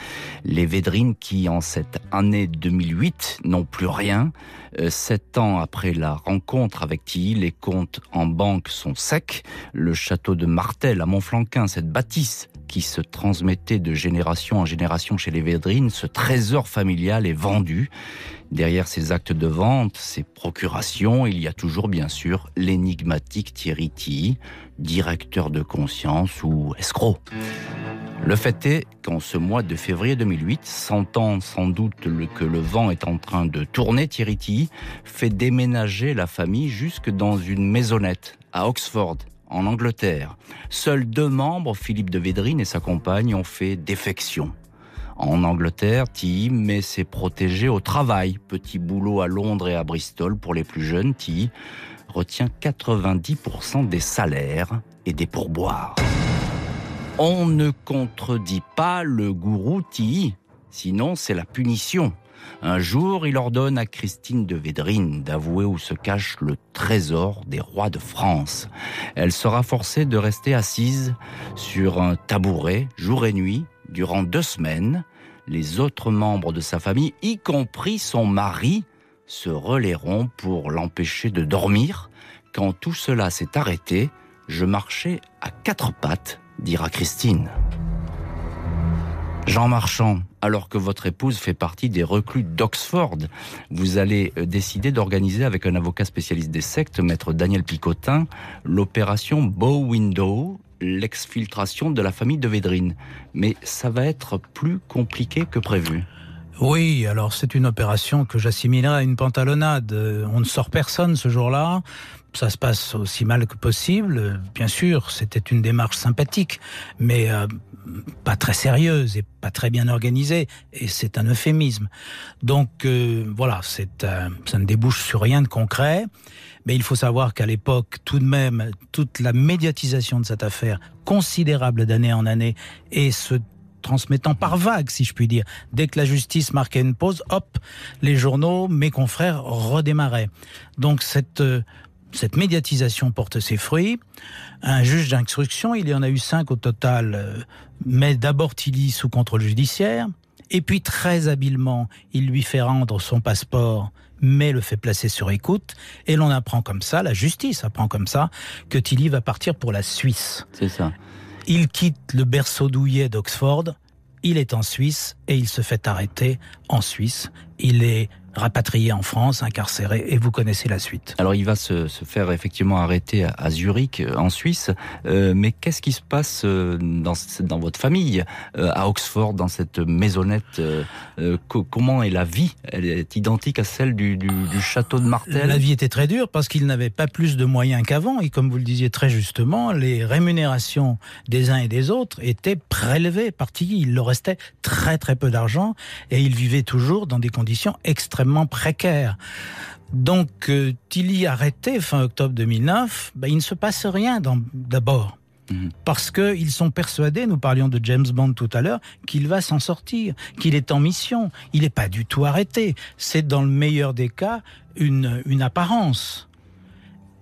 Les Védrines qui, en cette année 2008, n'ont plus rien. Euh, sept ans après la rencontre avec Tilly, les comptes en banque sont secs. Le château de Martel à Montflanquin, cette bâtisse qui se transmettait de génération en génération chez les Védrines, ce trésor familial est vendu. Derrière ces actes de vente, ces procurations, il y a toujours bien sûr l'énigmatique Thierry Tilly, directeur de conscience ou escroc. Le fait est qu'en ce mois de février 2008, sentant sans doute que le vent est en train de tourner, Thierry Tilly fait déménager la famille jusque dans une maisonnette à Oxford, en Angleterre. Seuls deux membres, Philippe de Védrine et sa compagne, ont fait défection. En Angleterre, Tilly met ses protégés au travail. Petit boulot à Londres et à Bristol pour les plus jeunes. Tilly retient 90% des salaires et des pourboires. On ne contredit pas le gourou Tilly, sinon c'est la punition. Un jour, il ordonne à Christine de Védrine d'avouer où se cache le trésor des rois de France. Elle sera forcée de rester assise sur un tabouret jour et nuit durant deux semaines. Les autres membres de sa famille, y compris son mari, se relaieront pour l'empêcher de dormir. Quand tout cela s'est arrêté, je marchais à quatre pattes, dira Christine. Jean Marchand, alors que votre épouse fait partie des reclus d'Oxford, vous allez euh, décider d'organiser avec un avocat spécialiste des sectes, maître Daniel Picotin, l'opération Bow Window, l'exfiltration de la famille de Védrine. Mais ça va être plus compliqué que prévu. Oui, alors c'est une opération que j'assimilerai à une pantalonnade. Euh, on ne sort personne ce jour-là. Ça se passe aussi mal que possible. Bien sûr, c'était une démarche sympathique, mais euh, pas très sérieuse et pas très bien organisée. Et c'est un euphémisme. Donc euh, voilà, c'est ça ne débouche sur rien de concret. Mais il faut savoir qu'à l'époque, tout de même, toute la médiatisation de cette affaire, considérable d'année en année, et ce transmettant par vague, si je puis dire. Dès que la justice marquait une pause, hop, les journaux, mes confrères redémarraient. Donc cette euh, cette médiatisation porte ses fruits. Un juge d'instruction, il y en a eu cinq au total, euh, met d'abord Tilly sous contrôle judiciaire, et puis très habilement, il lui fait rendre son passeport, mais le fait placer sur écoute, et l'on apprend comme ça, la justice apprend comme ça, que Tilly va partir pour la Suisse. C'est ça. Il quitte le berceau douillet d'Oxford, il est en Suisse et il se fait arrêter en Suisse. Il est rapatrié en France, incarcéré, et vous connaissez la suite. Alors il va se, se faire effectivement arrêter à, à Zurich, euh, en Suisse, euh, mais qu'est-ce qui se passe euh, dans, dans votre famille, euh, à Oxford, dans cette maisonnette euh, Comment est la vie? Elle est identique à celle du, du, du château de Martel? La vie était très dure parce qu'il n'avait pas plus de moyens qu'avant, et comme vous le disiez très justement, les rémunérations des uns et des autres étaient prélevées par. Il leur restait très très peu d'argent, et il vivait toujours dans des conditions extrêmement précaire. Donc, euh, Tilly arrêté fin octobre 2009, ben, il ne se passe rien d'abord. Mmh. Parce qu'ils sont persuadés, nous parlions de James Bond tout à l'heure, qu'il va s'en sortir, qu'il est en mission. Il n'est pas du tout arrêté. C'est dans le meilleur des cas une, une apparence.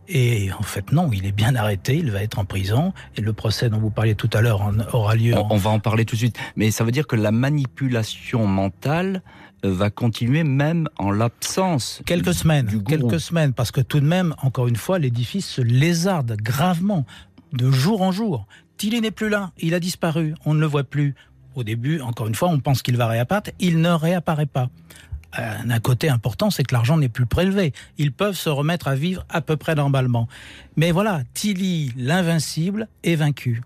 Et en fait, non, il est bien arrêté, il va être en prison, et le procès dont vous parliez tout à l'heure aura lieu. On, on, va en parler tout de suite. Mais ça veut dire que la manipulation mentale va continuer même en l'absence. Quelques semaines, quelques semaines, parce que tout de même, encore une fois, l'édifice se lézarde gravement, de jour en jour. Tilly n'est plus là, il a disparu, on ne le voit plus. Au début, encore une fois, on pense qu'il va réapparaître, il ne réapparaît pas. Un, un côté important, c'est que l'argent n'est plus prélevé. Ils peuvent se remettre à vivre à peu près normalement. Mais voilà, Tilly, l'invincible, est vaincu.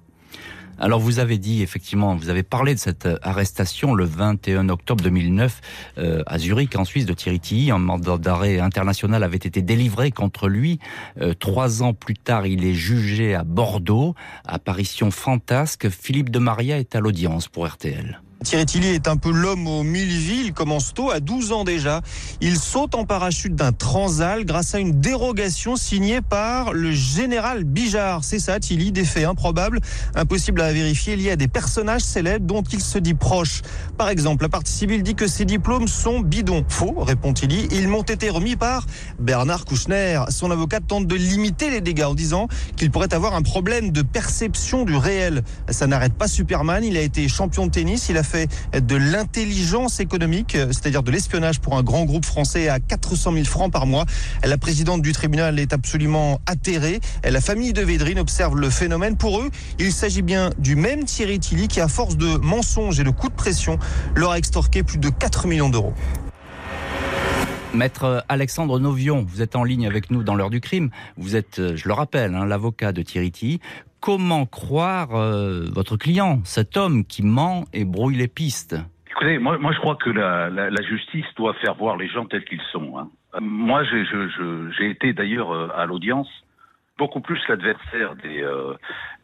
Alors vous avez dit effectivement, vous avez parlé de cette euh, arrestation le 21 octobre 2009 euh, à Zurich en Suisse de Thierry Tilly. Un mandat d'arrêt international avait été délivré contre lui. Euh, trois ans plus tard, il est jugé à Bordeaux. Apparition fantasque. Philippe de Maria est à l'audience pour RTL. Thierry Tilly est un peu l'homme aux mille vies. Il commence tôt, à 12 ans déjà. Il saute en parachute d'un transal grâce à une dérogation signée par le général Bijard. C'est ça, Tilly, des faits improbables, impossibles à vérifier, liés à des personnages célèbres dont il se dit proche. Par exemple, la partie civile dit que ses diplômes sont bidons. Faux, répond Tilly. Ils m'ont été remis par Bernard Kouchner. Son avocat tente de limiter les dégâts en disant qu'il pourrait avoir un problème de perception du réel. Ça n'arrête pas Superman. Il a été champion de tennis. Il a fait de l'intelligence économique, c'est-à-dire de l'espionnage pour un grand groupe français à 400 000 francs par mois. La présidente du tribunal est absolument atterrée. La famille de Védrine observe le phénomène. Pour eux, il s'agit bien du même Thierry Tilly qui, à force de mensonges et de coups de pression, leur a extorqué plus de 4 millions d'euros. Maître Alexandre Novion, vous êtes en ligne avec nous dans l'heure du crime. Vous êtes, je le rappelle, hein, l'avocat de Thierry Tilly comment croire euh, votre client, cet homme qui ment et brouille les pistes? Écoutez, moi, je crois que la, justice doit faire voir les gens tels qu'ils sont. Hein. Moi, j'ai été d'ailleurs euh, à l'audience beaucoup plus l'adversaire des, euh,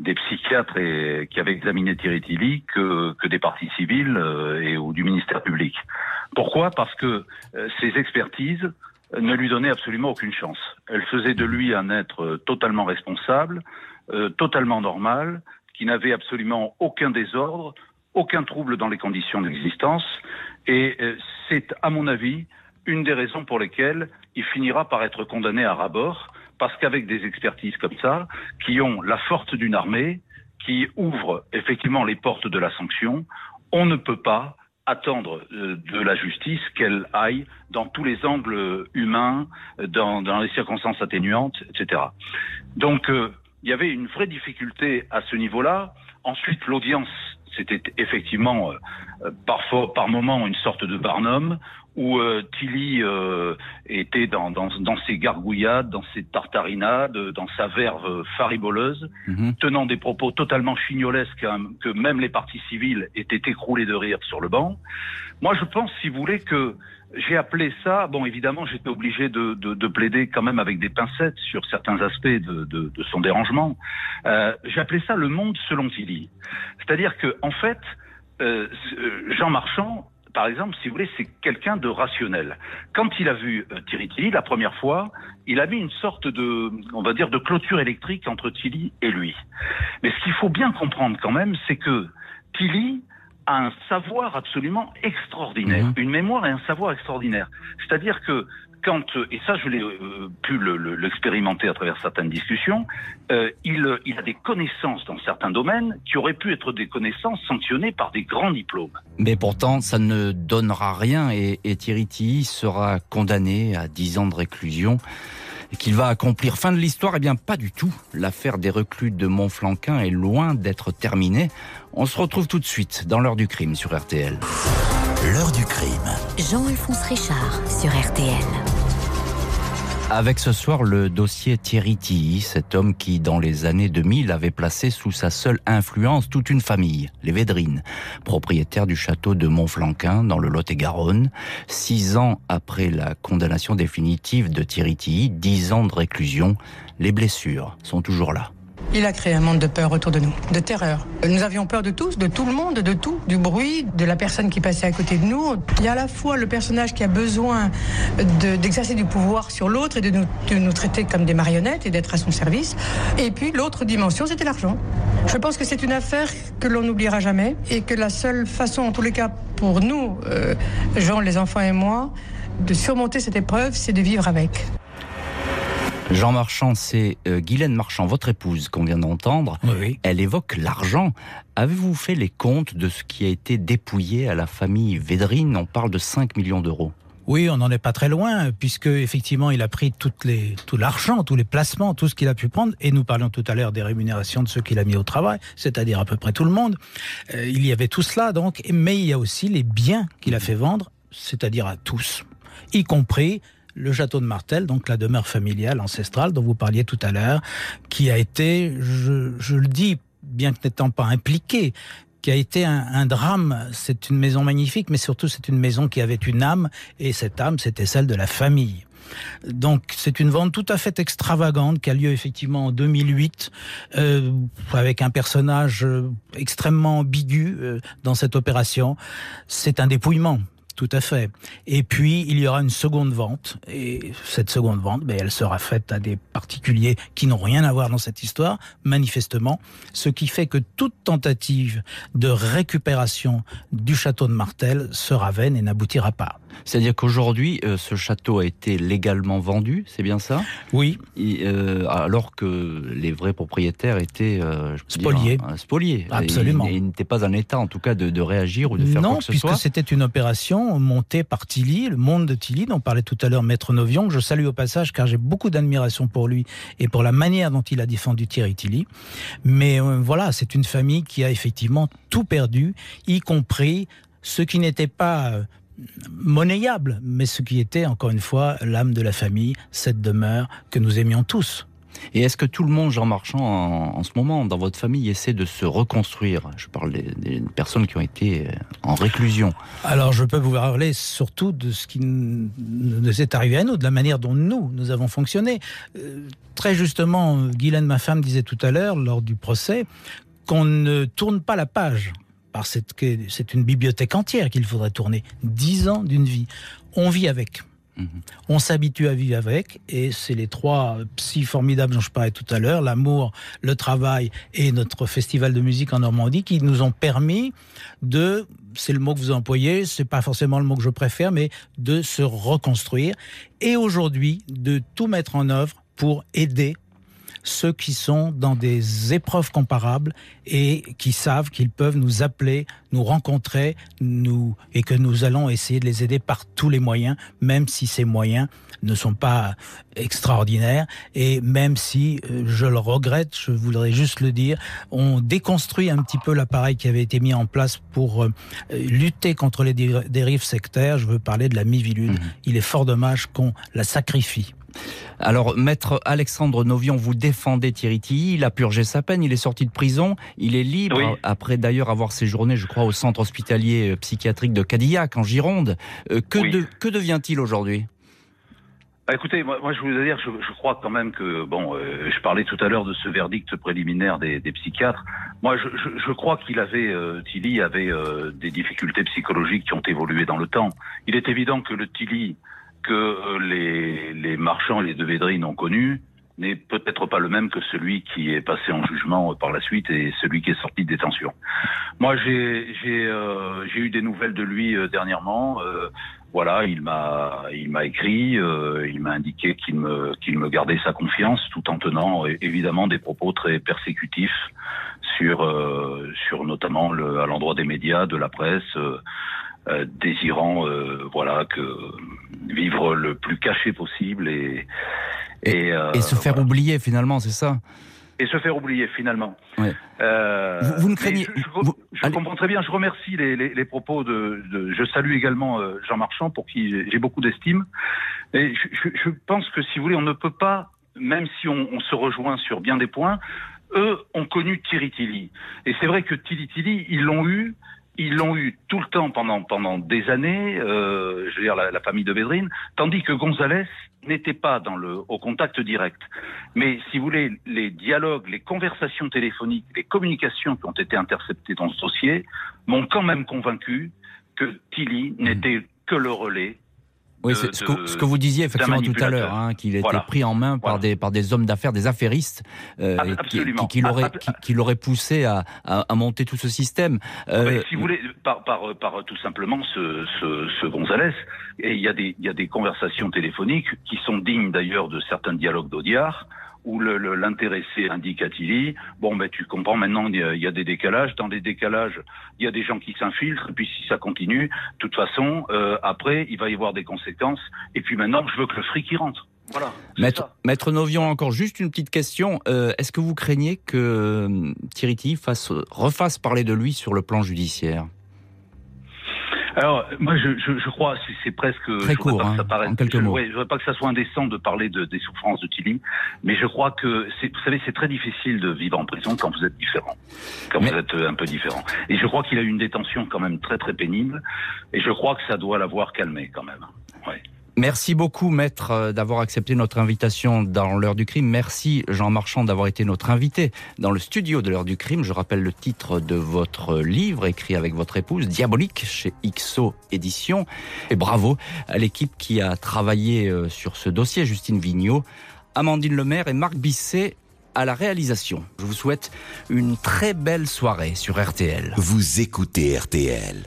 psychiatres qui avaient examiné Thierry Tilly que, que des partis civils euh, et ou du ministère public. Pourquoi? Parce que euh, ces expertises ne lui donnaient absolument aucune chance. Elles faisaient de lui un être totalement responsable, euh, totalement normal, qui n'avait absolument aucun désordre, aucun trouble dans les conditions d'existence. Et euh, c'est, à mon avis, une des raisons pour lesquelles il finira par être condamné à rabord, parce qu'avec des expertises comme ça, qui ont la force d'une armée, qui ouvrent effectivement les portes de la sanction, on ne peut pas attendre euh, de la justice qu'elle aille dans tous les angles humains, dans, dans les circonstances atténuantes, etc. Donc, euh, il y avait une vraie difficulté à ce niveau-là. Ensuite, l'audience, c'était effectivement euh, parfois, par moment, une sorte de barnum où euh, Tilly euh, était dans, dans, dans, ses gargouillades, dans ses tartarinades, dans sa verve fariboleuse, mm-hmm. tenant des propos totalement chignolesques hein, que même les partis civils étaient écroulés de rire sur le banc. Moi, je pense, si vous voulez, que j'ai appelé ça, bon évidemment j'étais obligé de, de, de, plaider quand même avec des pincettes sur certains aspects de, de son dérangement, euh, j'ai appelé ça le monde selon Tilly. C'est-à-dire que en fait, euh, Jean Marchand, par exemple, si vous voulez, c'est quelqu'un de rationnel. Quand il a vu euh, Thierry Tilly la première fois, il a mis une sorte de, on va dire, de clôture électrique entre Tilly et lui. Mais ce qu'il faut bien comprendre quand même, c'est que Tilly, a un savoir absolument extraordinaire, mmh. une mémoire et un savoir extraordinaire. C'est-à-dire que quand, et ça je l'ai euh, pu l'expérimenter le, à travers certaines discussions, euh, il, il, a des connaissances dans certains domaines qui auraient pu être des connaissances sanctionnées par des grands diplômes. Mais pourtant, ça ne donnera rien et, et Thierry Tilly sera condamné à 10 ans de réclusion qu'il va accomplir. Fin de l'histoire, eh bien pas du tout. L'affaire des reclus de Montflanquin est loin d'être terminée. On se retrouve tout de suite dans l'heure du crime sur RTL. L'heure du crime. Jean-Alphonse Richard sur RTL. Avec ce soir le dossier Thierry Tilly, cet homme qui, dans les années 2000, avait placé sous sa seule influence toute une famille, les Védrines, propriétaires du château de Montflanquin dans le Lot-et-Garonne. Six ans après la condamnation définitive de Thierry Tilly, dix ans de réclusion, les blessures sont toujours là. Il a créé un monde de peur autour de nous, de terreur. Nous avions peur de tous, de tout le monde, de tout, du bruit, de la personne qui passait à côté de nous. Il y a à la fois le personnage qui a besoin d'exercer du pouvoir sur l'autre et de nous, de nous, traiter comme des marionnettes et d'être à son service. Et puis l'autre dimension, c'était l'argent. Je pense que c'est une affaire que l'on n'oubliera jamais et que la seule façon, en tous les cas pour nous, euh, Jean, les enfants et moi, de surmonter cette épreuve, c'est de vivre avec. Jean Marchand, c'est euh, Guylaine Marchand, votre épouse qu'on vient d'entendre. Oui. Elle évoque l'argent. Avez-vous fait les comptes de ce qui a été dépouillé à la famille Védrine? On parle de 5 millions d'euros. Oui, on n'en est pas très loin, puisque effectivement, il a pris toutes les, tout l'argent, tous les placements, tout ce qu'il a pu prendre. Et nous parlions tout à l'heure des rémunérations de ceux qu'il a mis au travail, c'est-à-dire à peu près tout le monde. Euh, il y avait tout cela, donc. Mais il y a aussi les biens qu'il a fait vendre, c'est-à-dire à tous, y compris le château de Martel, donc la demeure familiale ancestrale dont vous parliez tout à l'heure, qui a été, je, le dis, bien que n'étant pas impliqué, qui a été un, un drame. C'est une maison magnifique, mais surtout c'est une maison qui avait une âme, et cette âme, c'était celle de la famille. Donc c'est une vente tout à fait extravagante qui a lieu effectivement en 2008 euh, avec un personnage euh, extrêmement ambigu euh, dans cette opération. C'est un dépouillement. Tout à fait. Et puis, il y aura une seconde vente. Et cette seconde vente, ben, elle sera faite à des particuliers qui n'ont rien à voir dans cette histoire, manifestement. Ce qui fait que toute tentative de récupération du château de Martel sera vaine et n'aboutira pas. C'est-à-dire qu'aujourd'hui, euh, ce château a été légalement vendu, c'est bien ça? Oui. Et, euh, alors que les vrais propriétaires étaient euh, spoliés. Spoliés. Absolument. Et, ils n'étaient pas en état, en tout cas, de, de réagir ou de faire non, quoi que ce puisque soit. c'était une opération montée par Tilly, le monde de Tilly, dont parlait tout à l'heure Maître Novion, que je salue au passage car j'ai beaucoup d'admiration pour lui et pour la manière dont il a défendu Thierry Tilly. Mais voilà, c'est une famille qui a effectivement tout perdu, y compris ce qui n'était pas monnayable, mais ce qui était, encore une fois, l'âme de la famille, cette demeure que nous aimions tous. Et est-ce que tout le monde, Jean Marchand, en, en, ce moment, dans votre famille, essaie de se reconstruire? Je parle des, des, personnes qui ont été en réclusion. Alors, je peux vous parler surtout de ce qui nous est arrivé à nous, de la manière dont nous, nous avons fonctionné. Euh, très justement, Guylaine, ma femme, disait tout à l'heure, lors du procès, qu'on ne tourne pas la page. C'est une bibliothèque entière qu'il faudrait tourner. Dix ans d'une vie. On vit avec. Mmh. On s'habitue à vivre avec, et c'est les trois psy formidables dont je parlais tout à l'heure, l'amour, le travail et notre festival de musique en Normandie, qui nous ont permis de, c'est le mot que vous employez, c'est pas forcément le mot que je préfère, mais de se reconstruire, et aujourd'hui de tout mettre en œuvre pour aider ceux qui sont dans des épreuves comparables et qui savent qu'ils peuvent nous appeler, nous rencontrer, nous et que nous allons essayer de les aider par tous les moyens, même si ces moyens ne sont pas extraordinaires et même si euh, je le regrette, je voudrais juste le dire, on déconstruit un petit peu l'appareil qui avait été mis en place pour euh, lutter contre les dérives sectaires. Je veux parler de la Mivilude. Mmh. Il est fort dommage qu'on la sacrifie. Alors, maître Alexandre Novion, vous défendez Thierry Tilly, il a purgé sa peine, il est sorti de prison, il est libre, oui. après d'ailleurs avoir séjourné, je crois, au centre hospitalier psychiatrique de Cadillac, en Gironde. Euh, que, oui. de, que devient-il aujourd'hui? Bah, écoutez, moi, moi, je voulais dire, je, je, crois quand même que, bon, euh, je parlais tout à l'heure de ce verdict préliminaire des, des psychiatres. Moi, je, je, je crois qu'il avait, euh, Tilly avait euh, des difficultés psychologiques qui ont évolué dans le temps. Il est évident que le Tilly que les, les marchands et les Devédrines ont connu n'est peut-être pas le même que celui qui est passé en jugement par la suite et celui qui est sorti de détention. Moi, j'ai euh, eu des nouvelles de lui euh, dernièrement. Euh, voilà, il m'a il m'a écrit, euh, il m'a indiqué qu'il me qu'il me gardait sa confiance, tout en tenant évidemment des propos très persécutifs sur euh, sur notamment le, à l'endroit des médias, de la presse. Euh, désirant euh, voilà que vivre le plus caché possible et et, euh, et se faire voilà. oublier finalement c'est ça? Et se faire oublier finalement. Ouais. Euh, vous, vous, ne craignez Je, je, vous, je comprends très bien. Je remercie les, les, les propos de, de, Je salue également euh, Jean Marchand pour qui j'ai beaucoup d'estime. Et je, je, pense que si vous voulez, on ne peut pas, même si on, on se rejoint sur bien des points, eux ont connu Thierry Tilly. Et c'est vrai que Tilly, ils l'ont eu ils l'ont eu tout le temps pendant pendant des années, euh, je veux dire la, la, famille de Védrine, tandis que Gonzalez n'était pas dans le au contact direct. Mais si vous voulez, les dialogues, les conversations téléphoniques, les communications qui ont été interceptées dans ce dossier m'ont quand même convaincu que Tilly n'était que le relais oui, de, ce, que, ce, que, vous disiez effectivement tout à l'heure, hein, qu'il était voilà. pris en main par, voilà. des, par des hommes d'affaires, des affairistes, euh, qui, qui, qui l'auraient qui, qui poussé à, à, à, monter tout ce système. Euh, si vous voulez, par, par, par tout simplement ce, ce, ce Gonzalez, et il y, a des, il y a des conversations téléphoniques qui sont dignes d'ailleurs de certains dialogues d'Audiard, où l'intéressé indique à Tilly, bon ben tu comprends maintenant il y, a, il y, a, des décalages, dans les décalages il y a des gens qui s'infiltrent, et puis si ça continue, de toute façon euh, après il va y avoir des conséquences, et puis maintenant je veux que le fric y rentre. Voilà. Maître, Maître, Novion, encore juste une petite question. Euh, Est-ce que vous craignez que euh, Thierry Tilly fasse, refasse parler de lui sur le plan judiciaire? Alors, moi, je, je, je crois, c'est presque. Très court, hein, ça paraisse, en quelques je, mots. Ouais, je voudrais pas que ça soit indécent de parler de, des souffrances de Tilly, mais je crois que, vous savez, c'est très difficile de vivre en prison quand vous êtes différent, quand mais... vous êtes un peu différent. Et je crois qu'il a eu une détention quand même très très pénible, et je crois que ça doit l'avoir calmé quand même. Ouais. Merci beaucoup, maître, euh, d'avoir accepté notre invitation dans l'heure du crime. Merci, Jean Marchand, d'avoir été notre invité dans le studio de l'heure du crime. Je rappelle le titre de votre livre, écrit avec votre épouse, Diabolique, chez XO Éditions. Et bravo à l'équipe qui a travaillé euh, sur ce dossier, Justine Vignot, Amandine Lemaire et Marc Bisset à la réalisation. Je vous souhaite une très belle soirée sur RTL. Vous écoutez RTL.